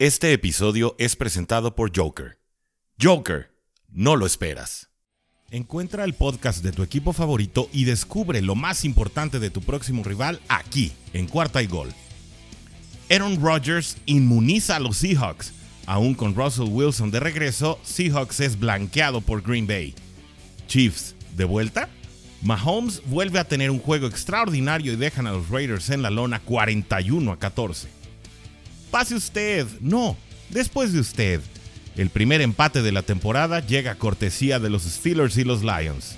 Este episodio es presentado por Joker. Joker, no lo esperas. Encuentra el podcast de tu equipo favorito y descubre lo más importante de tu próximo rival aquí, en Cuarta y Gol. Aaron Rodgers inmuniza a los Seahawks. Aún con Russell Wilson de regreso, Seahawks es blanqueado por Green Bay. Chiefs, ¿de vuelta? Mahomes vuelve a tener un juego extraordinario y dejan a los Raiders en la lona 41 a 14. Pase usted. No, después de usted. El primer empate de la temporada llega a cortesía de los Steelers y los Lions.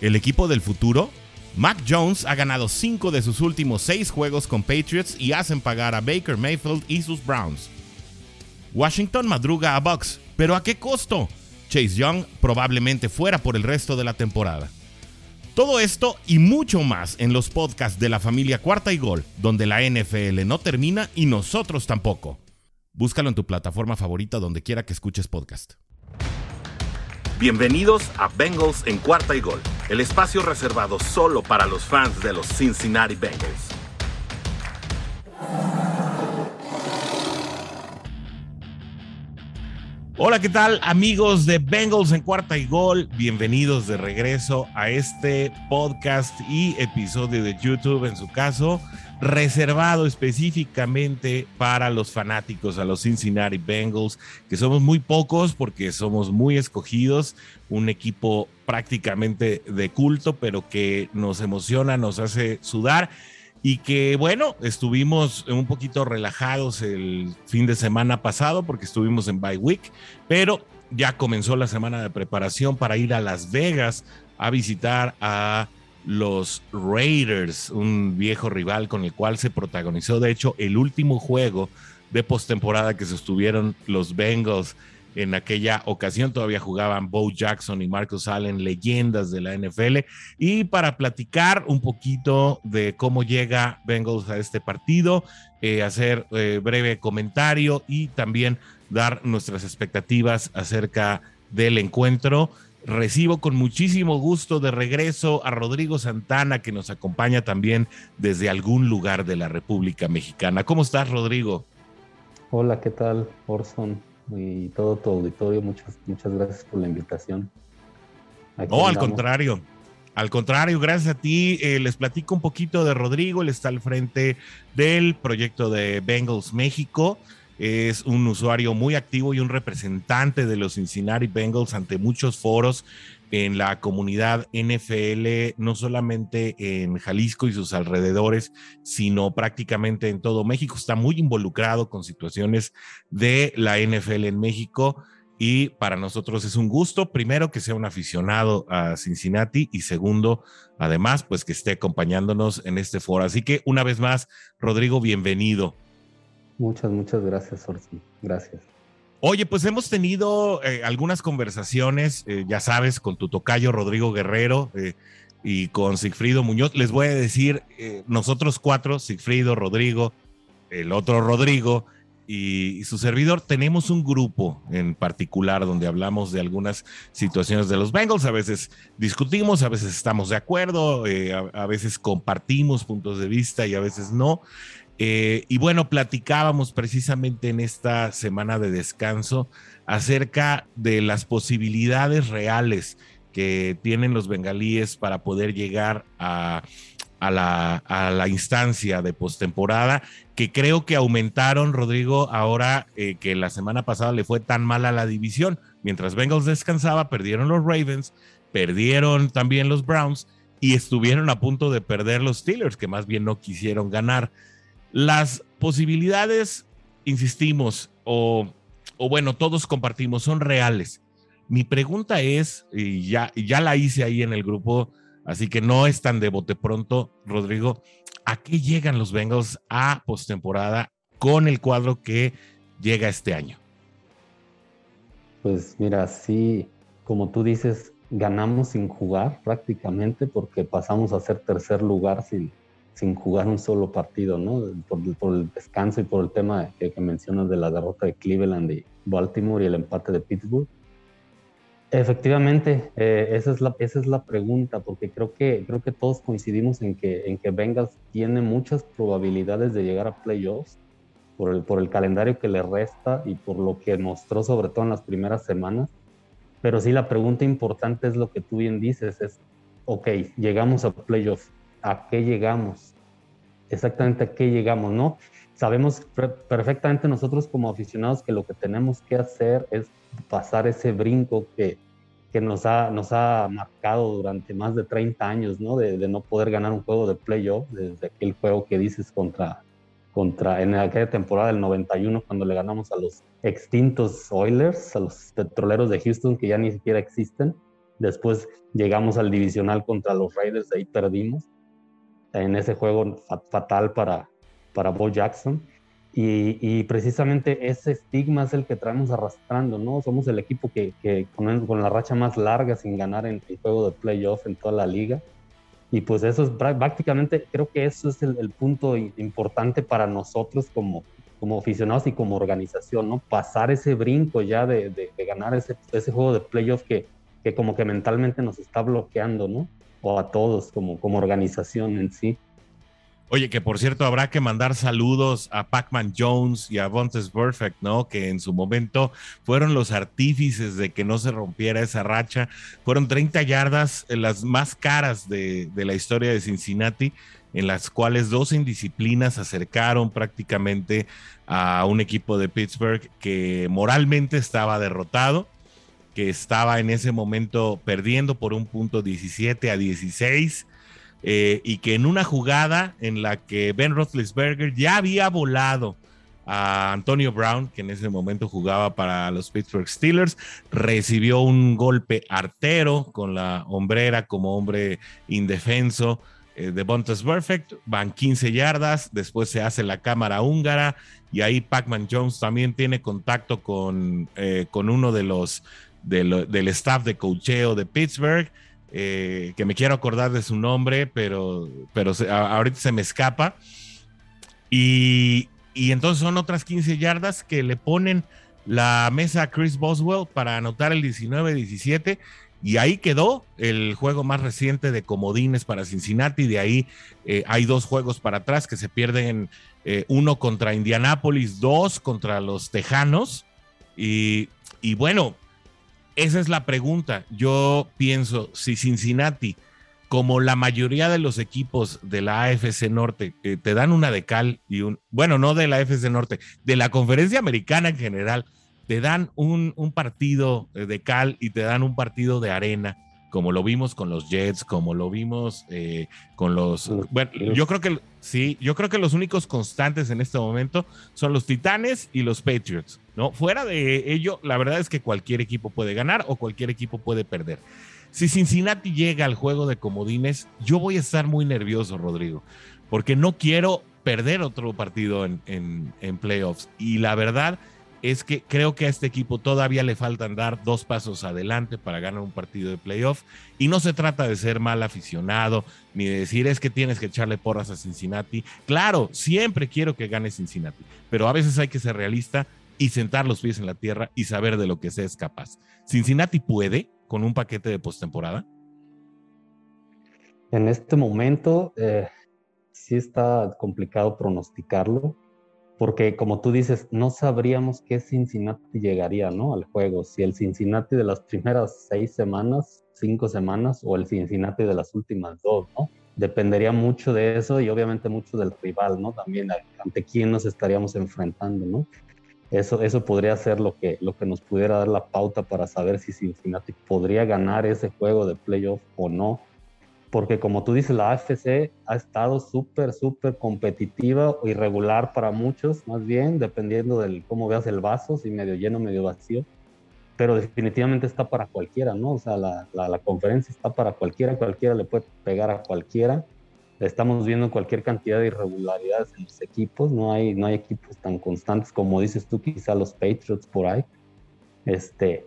El equipo del futuro, Mac Jones ha ganado 5 de sus últimos 6 juegos con Patriots y hacen pagar a Baker Mayfield y sus Browns. Washington madruga a Bucks, pero ¿a qué costo? Chase Young probablemente fuera por el resto de la temporada. Todo esto y mucho más en los podcasts de la familia Cuarta y Gol, donde la NFL no termina y nosotros tampoco. Búscalo en tu plataforma favorita donde quiera que escuches podcast. Bienvenidos a Bengals en Cuarta y Gol, el espacio reservado solo para los fans de los Cincinnati Bengals. Hola, ¿qué tal amigos de Bengals en cuarta y gol? Bienvenidos de regreso a este podcast y episodio de YouTube en su caso, reservado específicamente para los fanáticos a los Cincinnati Bengals, que somos muy pocos porque somos muy escogidos, un equipo prácticamente de culto, pero que nos emociona, nos hace sudar y que bueno, estuvimos un poquito relajados el fin de semana pasado porque estuvimos en bye week, pero ya comenzó la semana de preparación para ir a Las Vegas a visitar a los Raiders, un viejo rival con el cual se protagonizó de hecho el último juego de postemporada que sostuvieron los Bengals en aquella ocasión todavía jugaban Bo Jackson y Marcus Allen, leyendas de la NFL. Y para platicar un poquito de cómo llega Bengals a este partido, eh, hacer eh, breve comentario y también dar nuestras expectativas acerca del encuentro. Recibo con muchísimo gusto de regreso a Rodrigo Santana, que nos acompaña también desde algún lugar de la República Mexicana. ¿Cómo estás, Rodrigo? Hola, ¿qué tal, Orson? Y todo tu auditorio. Muchas, muchas gracias por la invitación. no, al contrario. Al contrario, gracias a ti. Eh, les platico un poquito de Rodrigo. Él está al frente del proyecto de Bengals México. Es un usuario muy activo y un representante de los Cincinnati Bengals ante muchos foros en la comunidad NFL, no solamente en Jalisco y sus alrededores, sino prácticamente en todo México. Está muy involucrado con situaciones de la NFL en México y para nosotros es un gusto, primero, que sea un aficionado a Cincinnati y segundo, además, pues que esté acompañándonos en este foro. Así que una vez más, Rodrigo, bienvenido. Muchas, muchas gracias, Orsi. Gracias. Oye, pues hemos tenido eh, algunas conversaciones, eh, ya sabes, con tu tocayo Rodrigo Guerrero eh, y con Sigfrido Muñoz. Les voy a decir, nosotros cuatro, Sigfrido, Rodrigo, el otro Rodrigo y, su servidor, tenemos un grupo en particular donde hablamos de algunas situaciones de los Bengals. A veces discutimos, a veces estamos de acuerdo, a veces compartimos puntos de vista y a veces no. Eh, y bueno, platicábamos precisamente en esta semana de descanso acerca de las posibilidades reales que tienen los bengalíes para poder llegar a, la, instancia de postemporada, que creo que aumentaron, Rodrigo, ahora eh, que la semana pasada le fue tan mal a la división. Mientras Bengals descansaba, perdieron los Ravens, perdieron también los Browns y estuvieron a punto de perder los Steelers, que más bien no quisieron ganar. Las posibilidades, insistimos, o, bueno, todos compartimos, son reales. Mi pregunta es, y ya, ya la hice ahí en el grupo, así que no es tan de bote pronto, Rodrigo, ¿a qué llegan los Bengals a postemporada con el cuadro que llega este año? Pues mira, sí, como tú dices, ganamos sin jugar prácticamente porque pasamos a ser tercer lugar sin, sin jugar un solo partido, ¿no? Por, el descanso y por el tema que, mencionas de la derrota de Cleveland y Baltimore y el empate de Pittsburgh. Efectivamente, eh, esa, es la, esa es la pregunta, porque creo que, creo que todos coincidimos en que, en que Bengals tiene muchas probabilidades de llegar a playoffs, por el, por el calendario que le resta y por lo que mostró sobre todo en las primeras semanas. Pero sí la pregunta importante es lo que tú bien dices, es, ok, llegamos a playoffs, ¿a qué llegamos? Exactamente a qué llegamos, ¿no? Sabemos perfectamente nosotros como aficionados que lo que tenemos que hacer es pasar ese brinco que, que nos, ha, nos ha marcado durante más de 30 años, ¿no? De, de no poder ganar un juego de playoff, desde aquel juego que dices contra, contra, en aquella temporada del 91 cuando le ganamos a los extintos Oilers, a los petroleros de Houston que ya ni siquiera existen. Después llegamos al divisional contra los Raiders, ahí perdimos en ese juego fatal para, para Bo Jackson. Y, y, precisamente ese estigma es el que traemos arrastrando, ¿no? Somos el equipo que, que con, con, la racha más larga sin ganar en el juego de playoff en toda la liga. Y pues eso es prácticamente, creo que eso es el, punto importante para nosotros como, como aficionados y como organización, ¿no? Pasar ese brinco ya de, de, ganar ese, ese, juego de playoff que, que como que mentalmente nos está bloqueando, ¿no? O a todos como, como organización en sí. Oye, que por cierto habrá que mandar saludos a Pac-Man Jones y a Vontes Perfect, ¿no? Que en su momento fueron los artífices de que no se rompiera esa racha. Fueron 30 yardas, las más caras de, la historia de Cincinnati, en las cuales dos indisciplinas acercaron prácticamente a un equipo de Pittsburgh que moralmente estaba derrotado, que estaba en ese momento perdiendo por un punto 17 a 16 eh, y que en una jugada en la que Ben Roethlisberger ya había volado a Antonio Brown, que en ese momento jugaba para los Pittsburgh Steelers, recibió un golpe artero con la hombrera como hombre indefenso eh, de Bontes Perfect, van 15 yardas, después se hace la cámara húngara y ahí Pac-Man Jones también tiene contacto con, eh, con uno de los del staff de cocheo de Pittsburgh eh, que me quiero acordar de su nombre, pero, pero ahorita se me escapa. Y, y, entonces son otras 15 yardas que le ponen la mesa a Chris Boswell para anotar el 19-17. Y ahí quedó el juego más reciente de comodines para Cincinnati. De ahí eh, hay dos juegos para atrás que se pierden, eh, uno contra Indianápolis, dos contra los Tejanos. Y, y bueno, esa es la pregunta. Yo pienso, si Cincinnati, como la mayoría de los equipos de la AFC Norte, te dan una de cal y un, bueno, no de la AFC Norte, de la conferencia americana en general, te dan un, un partido de cal y te dan un partido de arena como lo vimos con los Jets, como lo vimos eh, con los... Bueno, yo creo que sí, yo creo que los únicos constantes en este momento son los Titanes y los Patriots, ¿no? Fuera de ello, la verdad es que cualquier equipo puede ganar o cualquier equipo puede perder. Si Cincinnati llega al juego de comodines, yo voy a estar muy nervioso, Rodrigo, porque no quiero perder otro partido en, en, en playoffs. Y la verdad es que creo que a este equipo todavía le faltan dar dos pasos adelante para ganar un partido de playoff. Y no se trata de ser mal aficionado, ni de decir es que tienes que echarle porras a Cincinnati. Claro, siempre quiero que gane Cincinnati, pero a veces hay que ser realista y sentar los pies en la tierra y saber de lo que se es capaz. Cincinnati puede con un paquete de postemporada. En este momento eh, sí está complicado pronosticarlo porque como tú dices, no sabríamos qué Cincinnati llegaría, ¿no? Al juego, si el Cincinnati de las primeras seis semanas, cinco semanas, o el Cincinnati de las últimas dos, ¿no? Dependería mucho de eso y obviamente mucho del rival, ¿no? También ante quién nos estaríamos enfrentando, ¿no? Eso, eso podría ser lo que, lo que nos pudiera dar la pauta para saber si Cincinnati podría ganar ese juego de playoff o no porque como tú dices, la AFC ha estado súper, súper competitiva o irregular para muchos, más bien, dependiendo de cómo veas el vaso, si medio lleno, medio vacío, pero definitivamente está para cualquiera, ¿no? O sea, la, la, conferencia está para cualquiera, cualquiera le puede pegar a cualquiera. Estamos viendo cualquier cantidad de irregularidades en los equipos, no hay, no hay equipos tan constantes como dices tú, quizá los Patriots por ahí. Este,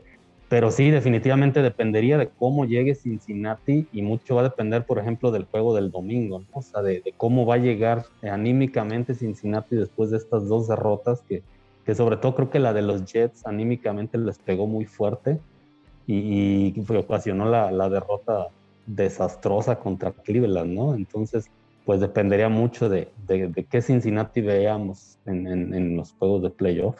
pero sí, definitivamente dependería de cómo llegue Cincinnati y mucho va a depender, por ejemplo, del juego del domingo, ¿no? O sea, de, cómo va a llegar anímicamente Cincinnati después de estas dos derrotas, que, que, sobre todo creo que la de los Jets anímicamente les pegó muy fuerte y, y ocasionó la, derrota desastrosa contra Cleveland, ¿no? Entonces, pues dependería mucho de, de, qué Cincinnati veamos en, en, los juegos de playoff.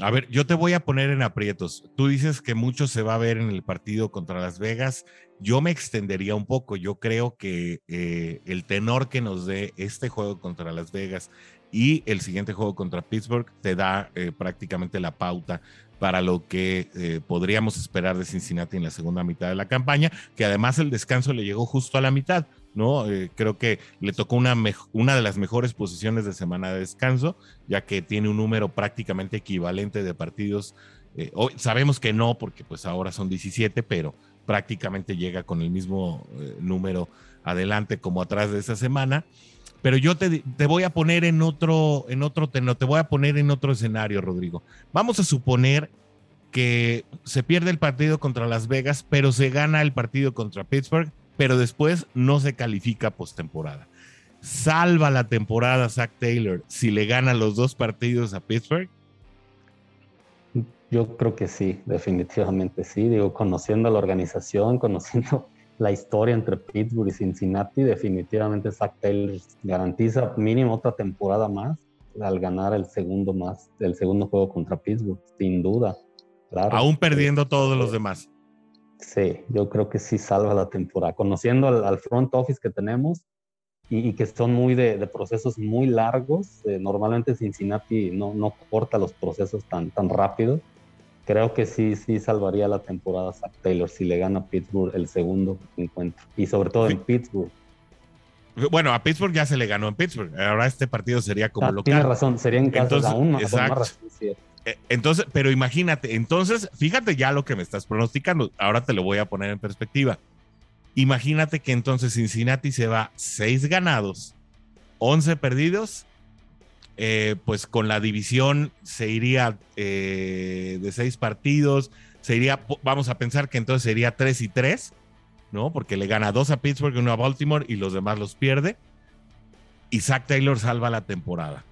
A ver, yo te voy a poner en aprietos. Tú dices que mucho se va a ver en el partido contra Las Vegas. Yo me extendería un poco. Yo creo que eh, el tenor que nos dé este juego contra Las Vegas y el siguiente juego contra Pittsburgh te da eh, prácticamente la pauta para lo que eh, podríamos esperar de Cincinnati en la segunda mitad de la campaña, que además el descanso le llegó justo a la mitad, ¿no? Eh, creo que le tocó una, una de las mejores posiciones de semana de descanso, ya que tiene un número prácticamente equivalente de partidos. Eh, hoy, sabemos que no, porque pues ahora son 17, pero prácticamente llega con el mismo número adelante como atrás de esa semana. Pero yo te, voy a poner en otro, en otro te voy a poner en otro escenario, Rodrigo. Vamos a suponer que se pierde el partido contra Las Vegas, pero se gana el partido contra Pittsburgh, pero después no se califica postemporada. ¿Salva la temporada Zach Taylor si le gana los dos partidos a Pittsburgh? Yo creo que sí, definitivamente sí. Digo, conociendo la organización, conociendo la historia entre Pittsburgh y Cincinnati, definitivamente Zach Taylor garantiza mínimo otra temporada más al ganar el segundo más, el segundo juego contra Pittsburgh, sin duda. Aún perdiendo todos los demás. Sí, yo creo que sí salva la temporada. Conociendo al, front office que tenemos y, que son muy de, procesos muy largos, eh, normalmente Cincinnati no, no corta los procesos tan, tan rápido creo que sí, sí salvaría la temporada Zach Taylor si le gana a Pittsburgh el segundo encuentro. Y sobre todo en Pittsburgh. Bueno, a Pittsburgh ya se le ganó en Pittsburgh. Ahora este partido sería como ah, local. Tienes razón, sería en casa entonces, aún más, exacto. Eh, entonces, pero imagínate, entonces, fíjate ya lo que me estás pronosticando. Ahora te lo voy a poner en perspectiva. Imagínate que entonces Cincinnati se va seis ganados, 11 perdidos eh, pues con la división se iría eh, de seis partidos, se iría, vamos a pensar que entonces sería tres y tres, ¿no? Porque le gana dos a Pittsburgh y uno a Baltimore y los demás los pierde. Y Zach Taylor salva la temporada.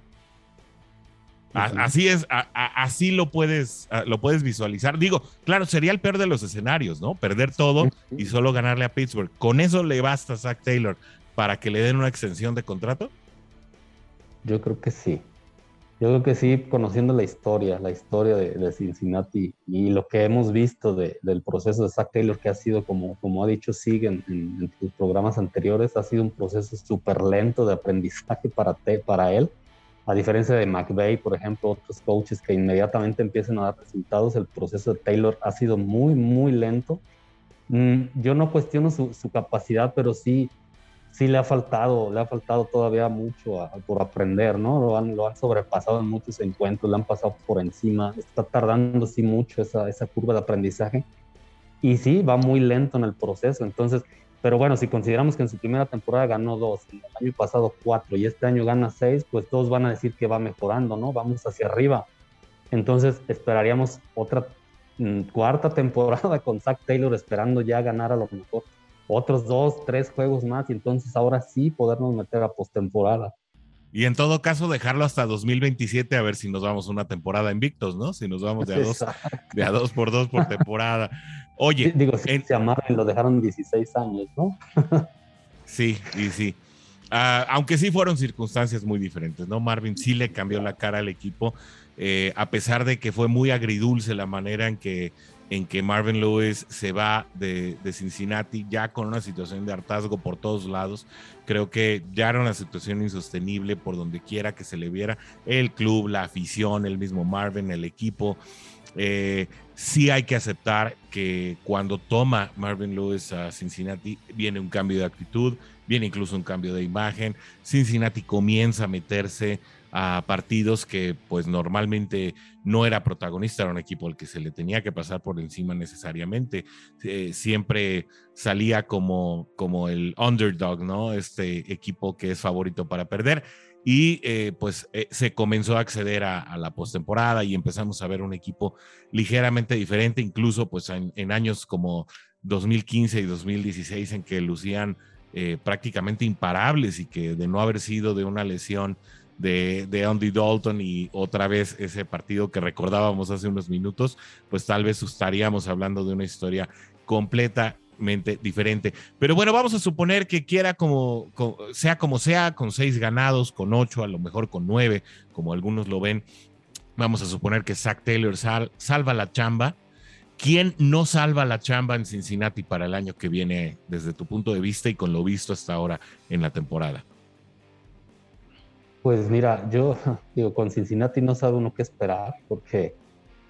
Así es, así lo puedes, lo puedes visualizar. Digo, claro, sería el peor de los escenarios, ¿no? Perder todo y solo ganarle a Pittsburgh. ¿Con eso le basta a Zach Taylor para que le den una extensión de contrato? Yo creo que sí. Yo creo que sí, conociendo la historia, la historia de, Cincinnati y lo que hemos visto del proceso de Zach Taylor, que ha sido, como, como ha dicho Sig en, en, sus programas anteriores, ha sido un proceso súper lento de aprendizaje para, para él. A diferencia de McVeigh, por ejemplo, otros coaches que inmediatamente empiezan a dar resultados, el proceso de Taylor ha sido muy, muy lento. Mm, yo no cuestiono su, su capacidad, pero sí sí le ha faltado, le ha faltado todavía mucho por aprender, ¿no? Lo han, lo han sobrepasado en muchos encuentros, le han pasado por encima, está tardando sí mucho esa, esa curva de aprendizaje y sí, va muy lento en el proceso, entonces, pero bueno, si consideramos que en su primera temporada ganó dos, en el año pasado cuatro y este año gana seis, pues todos van a decir que va mejorando, ¿no? Vamos hacia arriba. Entonces esperaríamos otra mm, cuarta temporada con Zach Taylor esperando ya ganar a lo mejor otros dos, tres juegos más y entonces ahora sí podernos meter a postemporada. Y en todo caso, dejarlo hasta 2027 a ver si nos vamos una temporada invictos, ¿no? Si nos vamos de a dos, de a dos por dos por temporada. Oye. Digo, si se amaron, lo dejaron 16 años, ¿no? sí, y sí. Ah, aunque sí fueron circunstancias muy diferentes, ¿no? Marvin sí le cambió la cara al equipo, eh, a pesar de que fue muy agridulce la manera en que en que Marvin Lewis se va de, Cincinnati ya con una situación de hartazgo por todos lados. Creo que ya era una situación insostenible por donde quiera que se le viera. El club, la afición, el mismo Marvin, el equipo. Eh, sí hay que aceptar que cuando toma Marvin Lewis a Cincinnati viene un cambio de actitud, viene incluso un cambio de imagen. Cincinnati comienza a meterse a partidos que pues normalmente no era protagonista, era un equipo al que se le tenía que pasar por encima necesariamente. Eh, siempre salía como, como el underdog, ¿no? Este equipo que es favorito para perder. Y eh, pues eh, se comenzó a acceder a, la postemporada y empezamos a ver un equipo ligeramente diferente, incluso pues en, en años como 2015 y 2016 en que lucían prácticamente imparables y que de no haber sido de una lesión de, Andy Dalton y otra vez ese partido que recordábamos hace unos minutos, pues tal vez estaríamos hablando de una historia completa totalmente diferente. Pero bueno, vamos a suponer que quiera como, sea como sea, con seis ganados, con ocho, a lo mejor con nueve, como algunos lo ven. Vamos a suponer que Zach Taylor salva la chamba. ¿Quién no salva la chamba en Cincinnati para el año que viene desde tu punto de vista y con lo visto hasta ahora en la temporada? Pues mira, yo digo, con Cincinnati no sabe uno qué esperar porque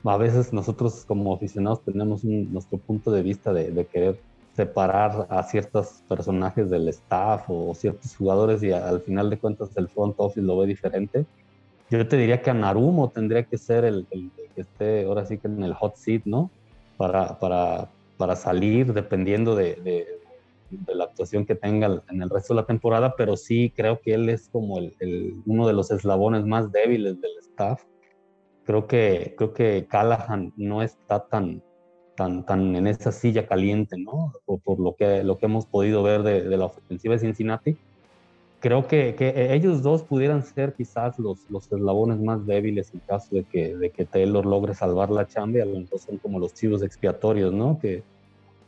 a veces nosotros como aficionados tenemos nuestro punto de vista de, querer separar a ciertos personajes del staff o ciertos jugadores y al final de cuentas el front office lo ve diferente. Yo te diría que a Narumo tendría que ser el, que esté ahora sí que en el hot seat, ¿no? Para, para, para salir dependiendo de, de, la actuación que tenga en el resto de la temporada, pero sí creo que él es como el, uno de los eslabones más débiles del staff creo que, creo que Callahan no está tan, tan, tan en esa silla caliente, ¿no? O por lo que, lo que hemos podido ver de, de la ofensiva de Cincinnati. Creo que, que, ellos dos pudieran ser quizás los, los eslabones más débiles en caso de que, de que Taylor logre salvar la chamba. A lo mejor son como los chivos expiatorios, ¿no? Que,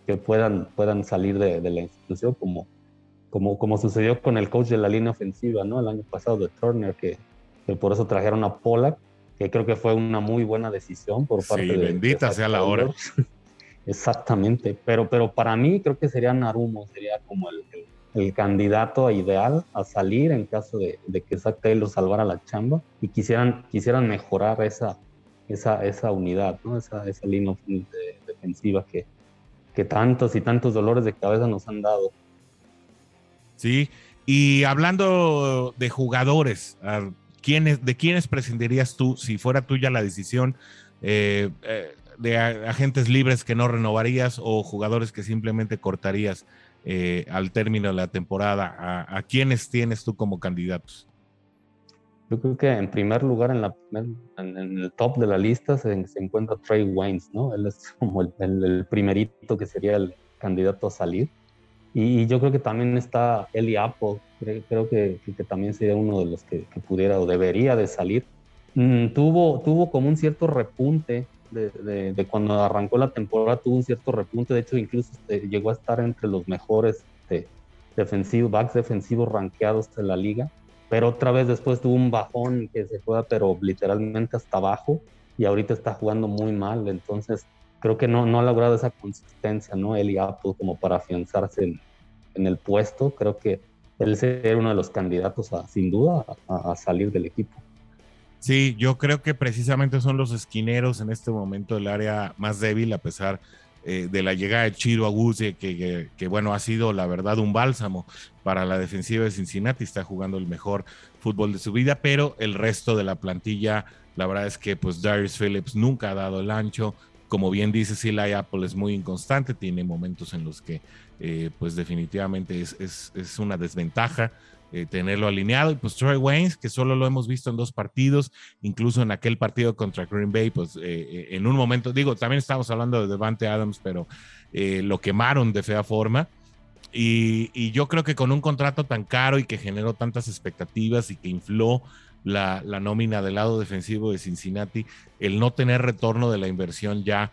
que puedan, puedan salir de, de la institución, como, como, como sucedió con el coach de la línea ofensiva, ¿no? El año pasado de Turner, que, que por eso trajeron a Pollack que creo que fue una muy buena decisión por parte de... bendita sea la hora. Exactamente, pero, pero para mí creo que sería Narumo, sería como el, el, candidato ideal a salir en caso de, de, que Zach Taylor salvara la chamba y quisieran, quisieran mejorar esa, esa, esa unidad, ¿no? esa, esa línea defensiva que, que tantos y tantos dolores de cabeza nos han dado. Sí, y hablando de jugadores, ¿de quiénes prescindirías tú si fuera tuya la decisión eh, eh, de agentes libres que no renovarías o jugadores que simplemente cortarías eh, al término de la temporada? ¿A, quiénes tienes tú como candidatos? Yo creo que en primer lugar en, la, en, el top de la lista se, encuentra Trey Waynes, ¿no? Él es como el, primerito que sería el candidato a salir. Y, yo creo que también está Eli Apple, creo, que, que, también sería uno de los que, pudiera o debería de salir. Mm, tuvo, tuvo como un cierto repunte de, de, cuando arrancó la temporada, tuvo un cierto repunte, de hecho incluso este, llegó a estar entre los mejores este, defensivos, backs defensivos rankeados de la liga, pero otra vez después tuvo un bajón que se fue, pero literalmente hasta abajo, y ahorita está jugando muy mal, entonces creo que no, no ha logrado esa consistencia, ¿no? Eli Apple como para afianzarse en, el puesto, creo que él sería uno de los candidatos a, sin duda a, salir del equipo. Sí, yo creo que precisamente son los esquineros en este momento el área más débil, a pesar eh, de la llegada de Chiro Aguze, que, que, bueno, ha sido la verdad un bálsamo para la defensiva de Cincinnati, está jugando el mejor fútbol de su vida, pero el resto de la plantilla, la verdad es que pues Darius Phillips nunca ha dado el ancho, como bien dice Sila Apple es muy inconstante, tiene momentos en los que eh, pues definitivamente es, es, una desventaja eh, tenerlo alineado. Y pues Troy Waynes, que solo lo hemos visto en dos partidos, incluso en aquel partido contra Green Bay, pues eh, en un momento, digo, también estamos hablando de Devante Adams, pero lo quemaron de fea forma. Y, y, yo creo que con un contrato tan caro y que generó tantas expectativas y que infló la, la, nómina del lado defensivo de Cincinnati, el no tener retorno de la inversión ya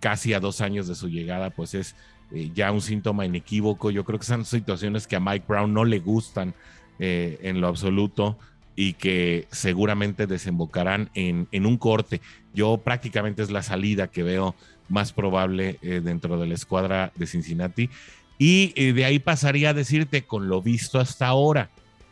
casi a dos años de su llegada, pues es eh, ya un síntoma inequívoco. Yo creo que son situaciones que a Mike Brown no le gustan eh, en lo absoluto y que seguramente desembocarán en, un corte. Yo prácticamente es la salida que veo más probable eh, dentro de la escuadra de Cincinnati. Y de ahí pasaría a decirte con lo visto hasta ahora,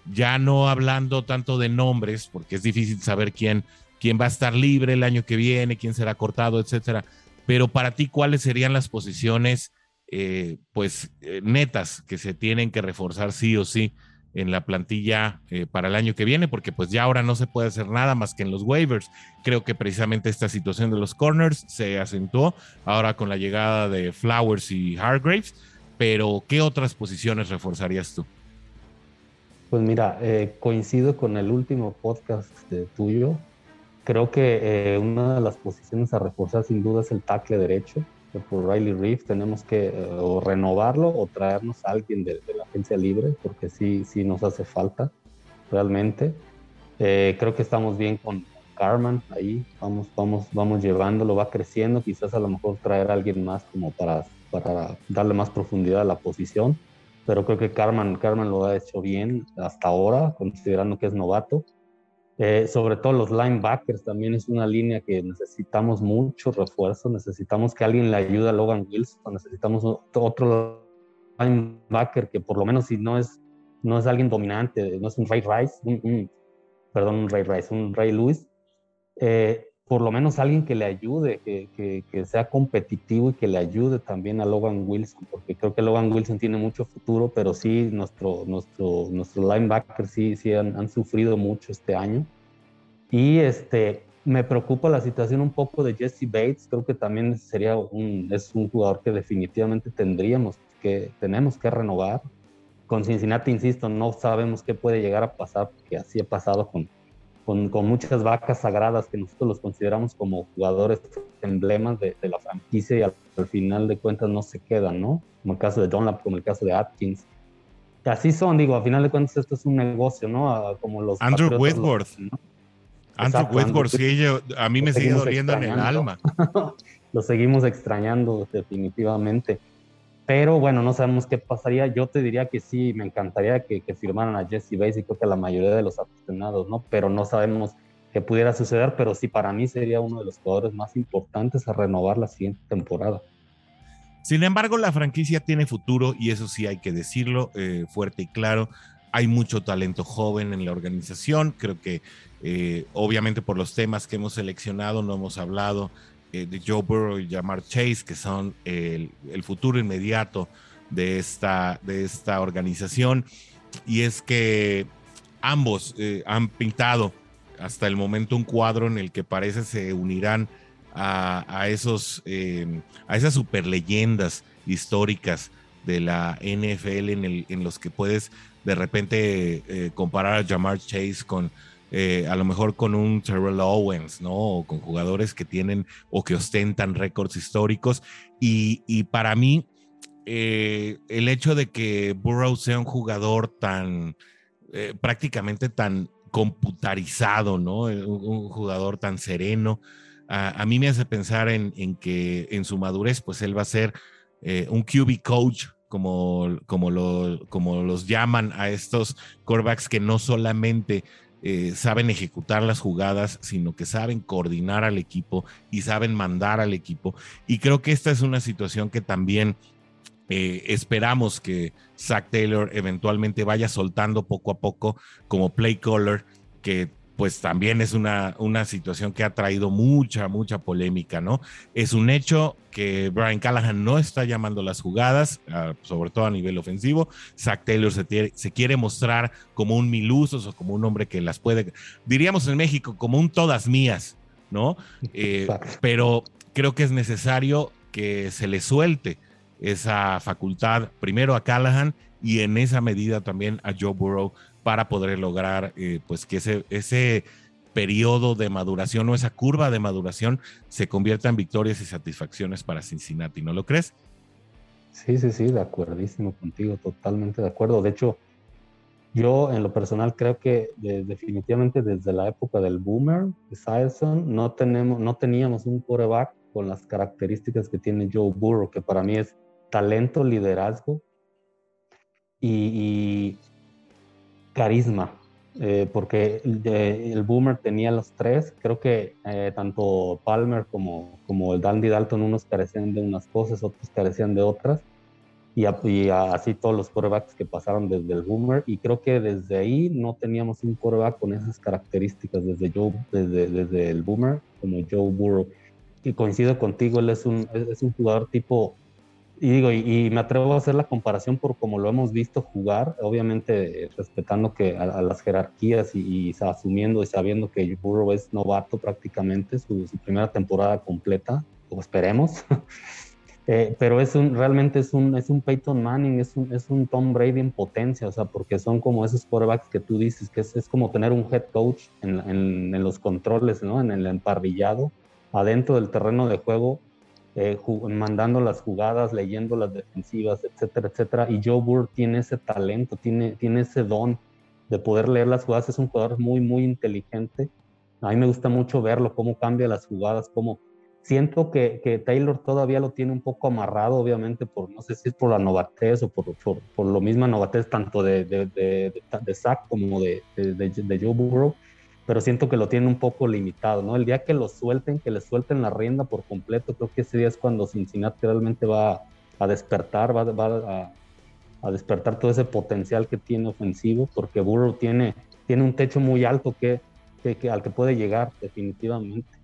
ya no hablando tanto de nombres, porque es difícil saber quién, quién va a estar libre el año que viene, quién será cortado, etcétera. Pero para ti, ¿cuáles serían las posiciones eh, pues eh, netas que se tienen que reforzar sí o sí en la plantilla eh, para el año que viene, porque pues ya ahora no se puede hacer nada más que en los waivers. Creo que precisamente esta situación de los corners se acentuó ahora con la llegada de Flowers y Hargraves, pero ¿qué otras posiciones reforzarías tú? Pues mira, coincido con el último podcast tuyo. Creo que una de las posiciones a reforzar sin duda es el tackle derecho por Riley Reef tenemos que eh, o renovarlo o traernos a alguien de, la agencia libre, porque sí, sí nos hace falta realmente. Eh, creo que estamos bien con Carman ahí, vamos, vamos, vamos llevándolo, va creciendo, quizás a lo mejor traer a alguien más como para para darle más profundidad a la posición, pero creo que Carmen, Carmen lo ha hecho bien hasta ahora, considerando que es novato. Eh, sobre todo los linebackers también es una línea que necesitamos mucho refuerzo, necesitamos que alguien le ayude a Logan Wilson, necesitamos otro linebacker que por lo menos si no es, no es alguien dominante, no es un Ray Rice, perdón, un Ray Rice, un Ray Lewis, eh, por lo menos alguien que le ayude, que, que, sea competitivo y que le ayude también a Logan Wilson, porque creo que Logan Wilson tiene mucho futuro, pero sí, nuestro, nuestro, nuestro linebacker sí, sí han, han, sufrido mucho este año. Y este, me preocupa la situación un poco de Jesse Bates, creo que también sería un, es un jugador que definitivamente tendríamos que, tenemos que renovar. Con Cincinnati, insisto, no sabemos qué puede llegar a pasar, porque así ha pasado con, con, con, muchas vacas sagradas que nosotros los consideramos como jugadores emblemas de, de la franquicia y al, final de cuentas no se quedan, ¿no? Como el caso de Dunlap, como el caso de Atkins. Así son, digo, al final de cuentas esto es un negocio, ¿no? Como los... Andrew Whitworth. Andrew Whitworth, sí, a mí me sigue doliendo en el alma. lo seguimos extrañando definitivamente. Pero bueno, no sabemos qué pasaría. Yo te diría que sí, me encantaría que, firmaran a Jesse Bates y creo que a la mayoría de los aficionados, ¿no? Pero no sabemos qué pudiera suceder, pero sí para mí sería uno de los jugadores más importantes a renovar la siguiente temporada. Sin embargo, la franquicia tiene futuro y eso sí hay que decirlo eh, fuerte y claro. Hay mucho talento joven en la organización. Creo que eh, obviamente por los temas que hemos seleccionado no hemos hablado eh, de Joe Burrow y Jamar Chase, que son el, futuro inmediato de esta, de esta organización. Y es que ambos eh, han pintado hasta el momento un cuadro en el que parece se unirán a, esos, eh, a esas super leyendas históricas de la NFL en, en los que puedes de repente comparar a Jamar Chase con eh, a lo mejor con un Terrell Owens, ¿no? O con jugadores que tienen o que ostentan récords históricos. Y, para mí, eh, el hecho de que Burrow sea un jugador tan, eh, prácticamente tan computarizado, ¿no? Un, jugador tan sereno, a, mí me hace pensar en, que en su madurez, pues él va a ser un QB coach como, como, como los llaman a estos quarterbacks que no solamente eh, saben ejecutar las jugadas, sino que saben coordinar al equipo y saben mandar al equipo. Y creo que esta es una situación que también eh, esperamos que Zach Taylor eventualmente vaya soltando poco a poco como play caller, que pues también es una, una situación que ha traído mucha, mucha polémica, ¿no? Es un hecho que Brian Callahan no está llamando las jugadas, ah, sobre todo a nivel ofensivo. Zach Taylor se, quiere mostrar como un milusos o como un hombre que las puede, diríamos en México, como un todas mías, ¿no? Eh, pero creo que es necesario que se le suelte esa facultad primero a Callahan y en esa medida también a Joe Burrow para poder lograr eh, pues que ese, ese periodo de maduración o esa curva de maduración se convierta en victorias y satisfacciones para Cincinnati, ¿no lo crees? Sí, sí, sí, de acuerdísimo contigo, totalmente de acuerdo. De hecho, yo en lo personal creo que definitivamente desde la época del boomer de Syerson no, tenemos, no teníamos un coreback con las características que tiene Joe Burrow, que para mí es talento, liderazgo y carisma, eh, porque el, Boomer tenía los tres. Creo que eh, tanto Palmer como, como el Dandy Dalton, unos carecían de unas cosas, otros carecían de otras. Y, así todos los quarterbacks que pasaron desde el Boomer. Y creo que desde ahí no teníamos un quarterback con esas características desde, Joe, desde, desde el Boomer como Joe Burrow. Y coincido contigo, él es un, es un jugador tipo y digo, y, me atrevo a hacer la comparación por como lo hemos visto jugar, obviamente respetando que a, las jerarquías y, asumiendo y sabiendo que Burrow es novato prácticamente, su, primera temporada completa, o esperemos. Eh, pero es un, realmente es un, es un Peyton Manning, es un, es un Tom Brady en potencia, o sea, porque son como esos quarterbacks que tú dices, que es, es como tener un head coach en, en, en los controles, ¿no? En el emparrillado, adentro del terreno de juego, eh, mandando las jugadas, leyendo las defensivas, etcétera, etcétera. Y Joe Burr tiene ese talento, tiene, tiene ese don de poder leer las jugadas. Es un jugador muy, muy inteligente. A mí me gusta mucho verlo, cómo cambia las jugadas, cómo Siento que, que, Taylor todavía lo tiene un poco amarrado, obviamente, por no sé si es por la novatez o por, por, por lo misma novatez tanto de, de, de, de Zach como de, de, Joe Burrow, pero siento que lo tiene un poco limitado, ¿no? El día que lo suelten, que le suelten la rienda por completo, creo que ese día es cuando Cincinnati realmente va a despertar, va, va a, despertar todo ese potencial que tiene ofensivo, porque Burrow tiene, tiene un techo muy alto que, que al que puede llegar definitivamente.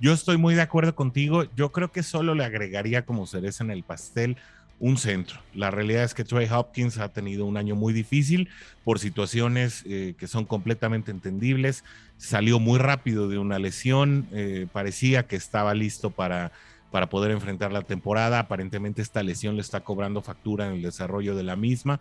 Yo estoy muy de acuerdo contigo. Yo creo que solo le agregaría como cereza en el pastel un centro. La realidad es que Trey Hopkins ha tenido un año muy difícil por situaciones eh, que son completamente entendibles. Salió muy rápido de una lesión, eh, parecía que estaba listo para, para poder enfrentar la temporada. Aparentemente esta lesión le está cobrando factura en el desarrollo de la misma.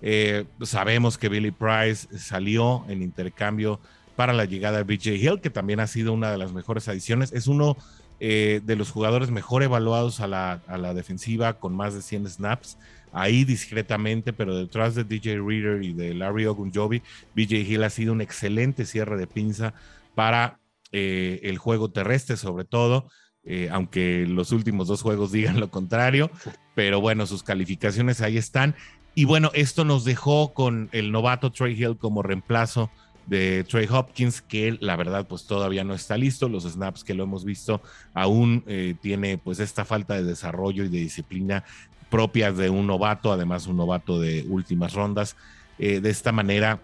Eh, sabemos que Billy Price salió en intercambio para la llegada de BJ Hill, que también ha sido una de las mejores adiciones. Es uno eh, de los jugadores mejor evaluados a la, a la, defensiva con más de 100 snaps. Ahí discretamente, pero detrás de DJ Reader y de Larry Ogunjobi, BJ Hill ha sido un excelente cierre de pinza para eh, el juego terrestre, sobre todo. Eh, aunque los últimos dos juegos digan lo contrario, pero bueno, sus calificaciones ahí están. Y bueno, esto nos dejó con el novato Trey Hill como reemplazo de Trey Hopkins, que la verdad pues todavía no está listo, los snaps que lo hemos visto aún eh, tiene pues esta falta de desarrollo y de disciplina propias de un novato, además un novato de últimas rondas. Eh, de esta manera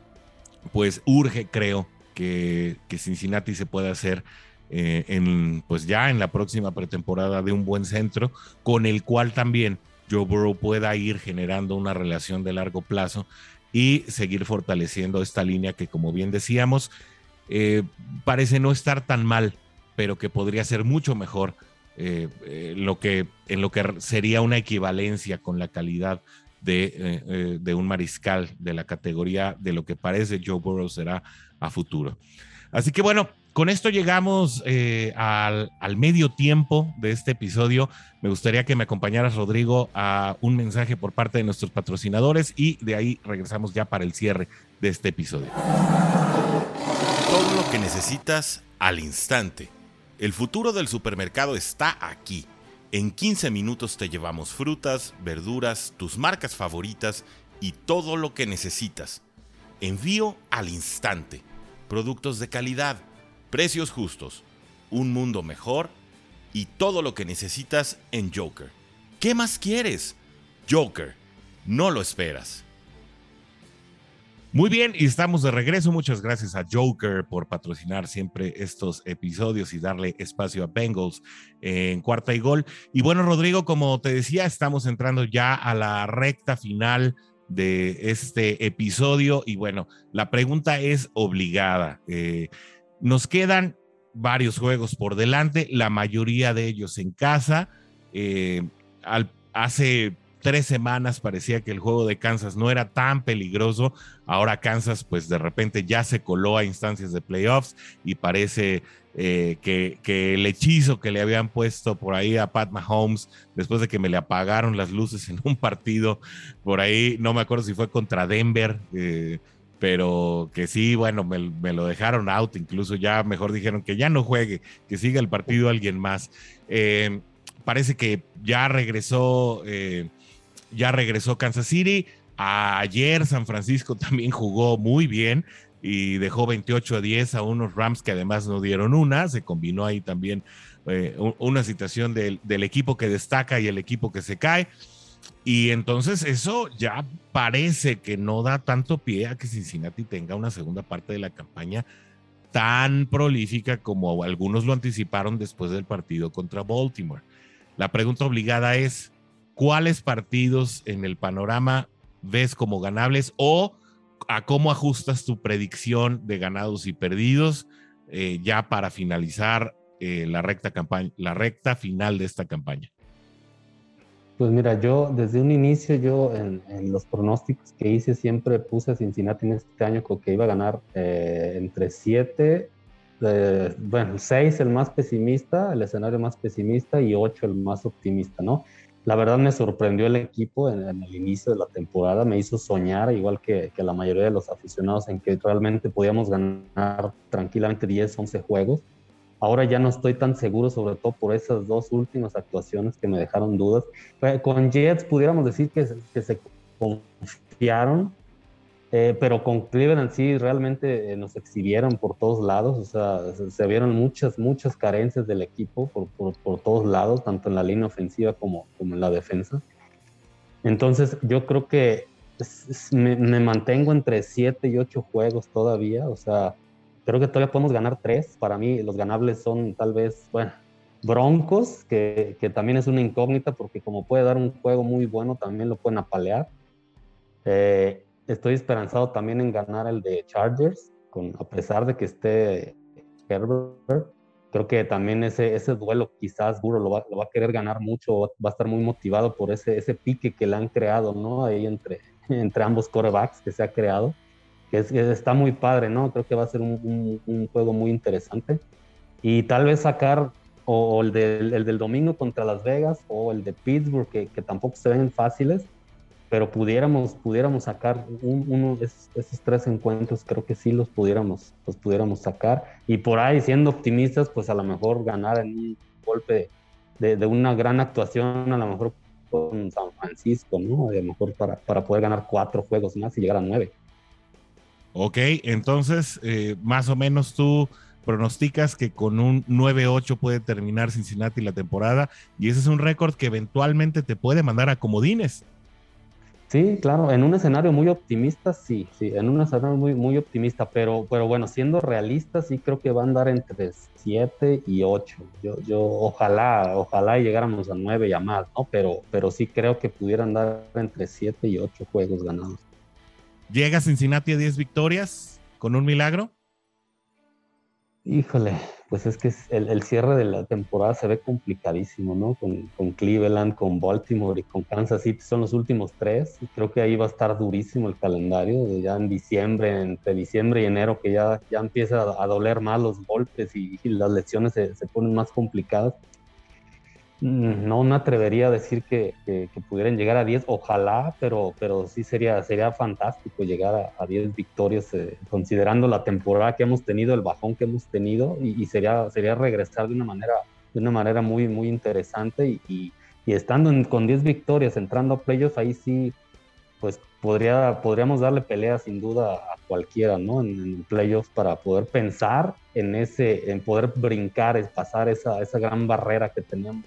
pues urge creo que, que Cincinnati se pueda hacer eh, en pues ya en la próxima pretemporada de un buen centro con el cual también Joe Burrow pueda ir generando una relación de largo plazo y seguir fortaleciendo esta línea que, como bien decíamos, eh, parece no estar tan mal, pero que podría ser mucho mejor eh, eh, lo que, en lo que sería una equivalencia con la calidad de, de, un mariscal de la categoría de lo que parece Joe Burrow será a futuro. Así que bueno, con esto llegamos eh, al, medio tiempo de este episodio. Me gustaría que me acompañaras, Rodrigo, a un mensaje por parte de nuestros patrocinadores y de ahí regresamos ya para el cierre de este episodio. Todo lo que necesitas al instante. El futuro del supermercado está aquí. En 15 minutos te llevamos frutas, verduras, tus marcas favoritas y todo lo que necesitas. Envío al instante. Productos de calidad precios justos, un mundo mejor y todo lo que necesitas en Joker. ¿Qué más quieres? Joker, no lo esperas. Muy bien, y estamos de regreso. Muchas gracias a Joker por patrocinar siempre estos episodios y darle espacio a Bengals en cuarta y gol. Y bueno, Rodrigo, como te decía, estamos entrando ya a la recta final de este episodio. Y bueno, la pregunta es obligada. Eh, nos quedan varios juegos por delante, la mayoría de ellos en casa. Eh, hace tres semanas parecía que el juego de Kansas no era tan peligroso. Ahora Kansas, pues de repente ya se coló a instancias de playoffs y parece eh, que, que, el hechizo que le habían puesto por ahí a Pat Mahomes, después de que me le apagaron las luces en un partido por ahí, no me acuerdo si fue contra Denver. Eh, pero que sí, bueno, me, lo dejaron out, incluso ya mejor dijeron que ya no juegue, que siga el partido alguien más. Eh, parece que ya regresó, eh, ya regresó Kansas City. Ayer San Francisco también jugó muy bien y dejó 28 a 10 a unos Rams que además no dieron una. Se combinó ahí también eh, una situación del, del equipo que destaca y el equipo que se cae. Y entonces eso ya parece que no da tanto pie a que Cincinnati tenga una segunda parte de la campaña tan prolífica como algunos lo anticiparon después del partido contra Baltimore. La pregunta obligada es, ¿cuáles partidos en el panorama ves como ganables o a cómo ajustas tu predicción de ganados y perdidos eh, ya para finalizar eh, la, recta la recta final de esta campaña? Pues mira, yo desde un inicio, yo en, los pronósticos que hice siempre puse a Cincinnati en este año que iba a ganar eh, entre 7, eh, bueno, 6 el más pesimista, el escenario más pesimista y 8 el más optimista, ¿no? La verdad me sorprendió el equipo en, el inicio de la temporada, me hizo soñar, igual que, que, la mayoría de los aficionados, en que realmente podíamos ganar tranquilamente 10, 11 juegos. Ahora ya no estoy tan seguro, sobre todo por esas dos últimas actuaciones que me dejaron dudas. Con Jets pudiéramos decir que, que se confiaron, eh, pero con Cleveland sí realmente eh, nos exhibieron por todos lados, o sea, se, vieron muchas, muchas carencias del equipo por, por, por, todos lados, tanto en la línea ofensiva como, como en la defensa. Entonces yo creo que me, me, mantengo entre 7 y 8 juegos todavía, o sea, creo que todavía podemos ganar 3, para mí los ganables son tal vez, bueno, Broncos, que, que también es una incógnita porque como puede dar un juego muy bueno, también lo pueden apalear. Eh, estoy esperanzado también en ganar el de Chargers, con, a pesar de que esté Herbert. Creo que también ese, ese duelo quizás Burrow lo va, lo va, a querer ganar mucho, va a estar muy motivado por ese, ese pique que le han creado, ¿no? Ahí entre, entre ambos corebacks que se ha creado, que, es, está muy padre, ¿no? Creo que va a ser un, un, un juego muy interesante. Y tal vez sacar o, el, del, el, del, domingo contra Las Vegas o el de Pittsburgh, que, que tampoco se ven fáciles, pero pudiéramos, pudiéramos sacar uno de esos, tres encuentros, creo que sí los pudiéramos, los pudiéramos sacar. Y por ahí, siendo optimistas, pues a lo mejor ganar en un golpe de, de una gran actuación, a lo mejor con San Francisco, ¿no? A lo mejor para, para poder ganar cuatro juegos más y llegar a nueve. Ok, entonces, eh, más o menos tú pronosticas que con un 9-8 puede terminar Cincinnati la temporada y ese es un récord que eventualmente te puede mandar a comodines. Sí, claro, en un escenario muy optimista, sí, sí, en un escenario muy, muy optimista, pero, pero bueno, siendo realista, sí creo que va a andar entre 7 y 8. Yo, yo, ojalá, ojalá llegáramos a 9 y a más, ¿no? Pero, pero sí creo que pudiera andar entre 7 y 8 juegos ganados. ¿Llega Cincinnati a 10 victorias con un milagro? Híjole, pues es que el, cierre de la temporada se ve complicadísimo, ¿no? Con, Cleveland, con Baltimore y con Kansas City son los últimos tres. Y creo que ahí va a estar durísimo el calendario, ya en diciembre, entre diciembre y enero, que ya, ya empieza a, a doler más los golpes y, y las lesiones se, se, ponen más complicadas. No me atrevería a decir que, que, pudieran llegar a 10, ojalá, pero, pero sí sería, sería fantástico llegar a, a 10 victorias, eh, considerando la temporada que hemos tenido, el bajón que hemos tenido, y, sería, sería regresar de una manera, de una manera muy, muy interesante. Y, y, estando en, con 10 victorias, entrando a playoffs, ahí sí, pues podría, podríamos darle pelea sin duda a cualquiera, ¿no? En, en playoffs para poder pensar en ese, en poder brincar, pasar esa, esa gran barrera que teníamos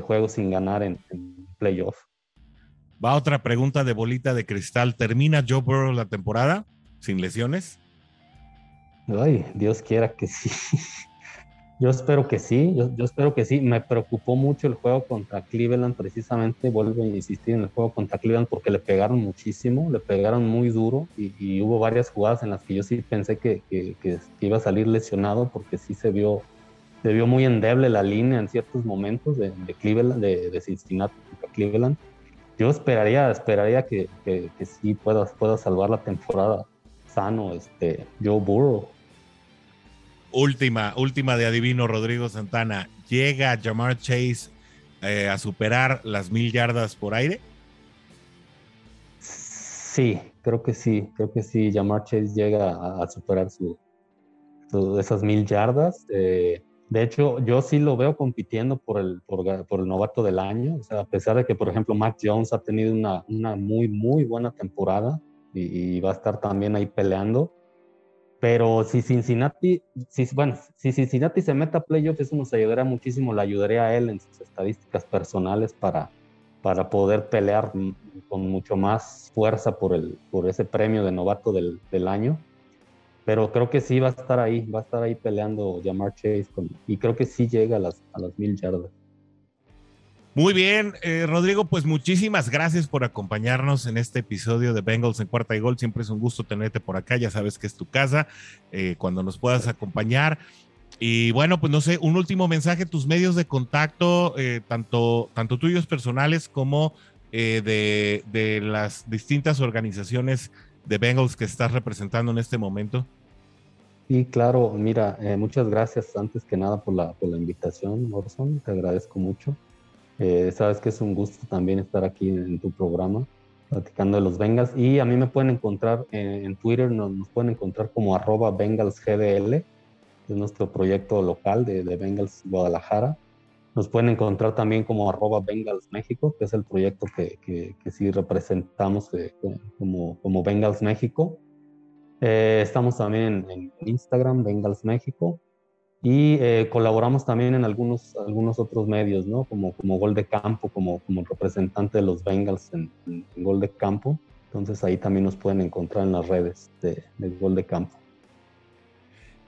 juegos sin ganar en, en playoff. Va otra pregunta de bolita de cristal. ¿Termina Joe Burrow la temporada sin lesiones? Ay, Dios quiera que sí. Yo espero que sí, yo, yo, espero que sí. Me preocupó mucho el juego contra Cleveland, precisamente, vuelvo a insistir en el juego contra Cleveland porque le pegaron muchísimo, le pegaron muy duro y, y hubo varias jugadas en las que yo sí pensé que, que, que, iba a salir lesionado porque sí se vio se vio muy endeble la línea en ciertos momentos de, de Cleveland, de, de, Cincinnati a Cleveland. Yo esperaría, esperaría que, que, que, sí pueda, pueda salvar la temporada sano este Joe Burrow. Última, última de adivino Rodrigo Santana. ¿Llega Jamar Chase eh, a superar las mil yardas por aire? Sí, creo que sí, creo que sí. Jamar Chase llega a, a superar su, su, esas mil yardas. Eh, de hecho, yo sí lo veo compitiendo por el, por, por, el novato del año. O sea, a pesar de que, por ejemplo, Mac Jones ha tenido una, una muy, muy buena temporada y, y, va a estar también ahí peleando. Pero si Cincinnati, si, bueno, si Cincinnati se mete a playoffs, eso nos ayudaría muchísimo. Le ayudaría a él en sus estadísticas personales para, para poder pelear con mucho más fuerza por, el, por ese premio de novato del, del año pero creo que sí va a estar ahí, va a estar ahí peleando Jamar Chase con, y creo que sí llega a las, a las mil yardas. Muy bien, eh, Rodrigo, pues muchísimas gracias por acompañarnos en este episodio de Bengals en cuarta y gol. Siempre es un gusto tenerte por acá, ya sabes que es tu casa, eh, cuando nos puedas acompañar. Y bueno, pues no sé, un último mensaje, tus medios de contacto, eh, tanto, tanto tuyos personales como eh, de, de las distintas organizaciones de Bengals que estás representando en este momento? Sí, claro, mira, eh, muchas gracias antes que nada por la, por la invitación, Orson, te agradezco mucho. Eh, sabes que es un gusto también estar aquí en, en, tu programa, platicando de los Bengals. Y a mí me pueden encontrar en, en Twitter, nos, nos, pueden encontrar como arroba BengalsGDL. es nuestro proyecto local de, de Bengals Guadalajara. Nos pueden encontrar también como arroba Bengals México, que es el proyecto que, que, sí representamos eh, como, como Bengals México. Eh, estamos también en, Instagram, Bengals México, y eh, colaboramos también en algunos, algunos otros medios, ¿no? Como, como Gol de Campo, como, como representante de los Bengals en, Gol de Campo. Entonces ahí también nos pueden encontrar en las redes de, de Gol de Campo.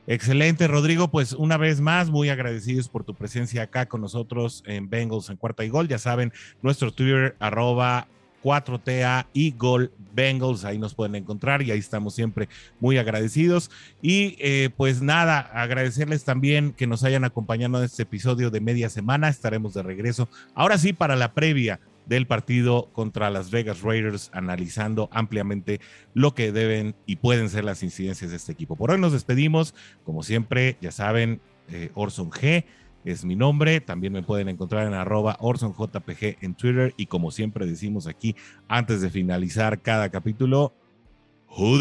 Excelente, Rodrigo. Pues una vez más, muy agradecidos por tu presencia acá con nosotros en Bengals en cuarta y gol. Ya saben, nuestro Twitter, arroba 4TA y Gol Bengals. Ahí nos pueden encontrar y ahí estamos siempre muy agradecidos. Y eh, pues nada, agradecerles también que nos hayan acompañado en este episodio de media semana. Estaremos de regreso. Ahora sí, para la previa del partido contra las Vegas Raiders, analizando ampliamente lo que deben y pueden ser las incidencias de este equipo. Por hoy nos despedimos, como siempre, ya saben, eh, Orson G es mi nombre, también me pueden encontrar en arroba OrsonJPG en Twitter. Y como siempre decimos aquí, antes de finalizar cada capítulo, Who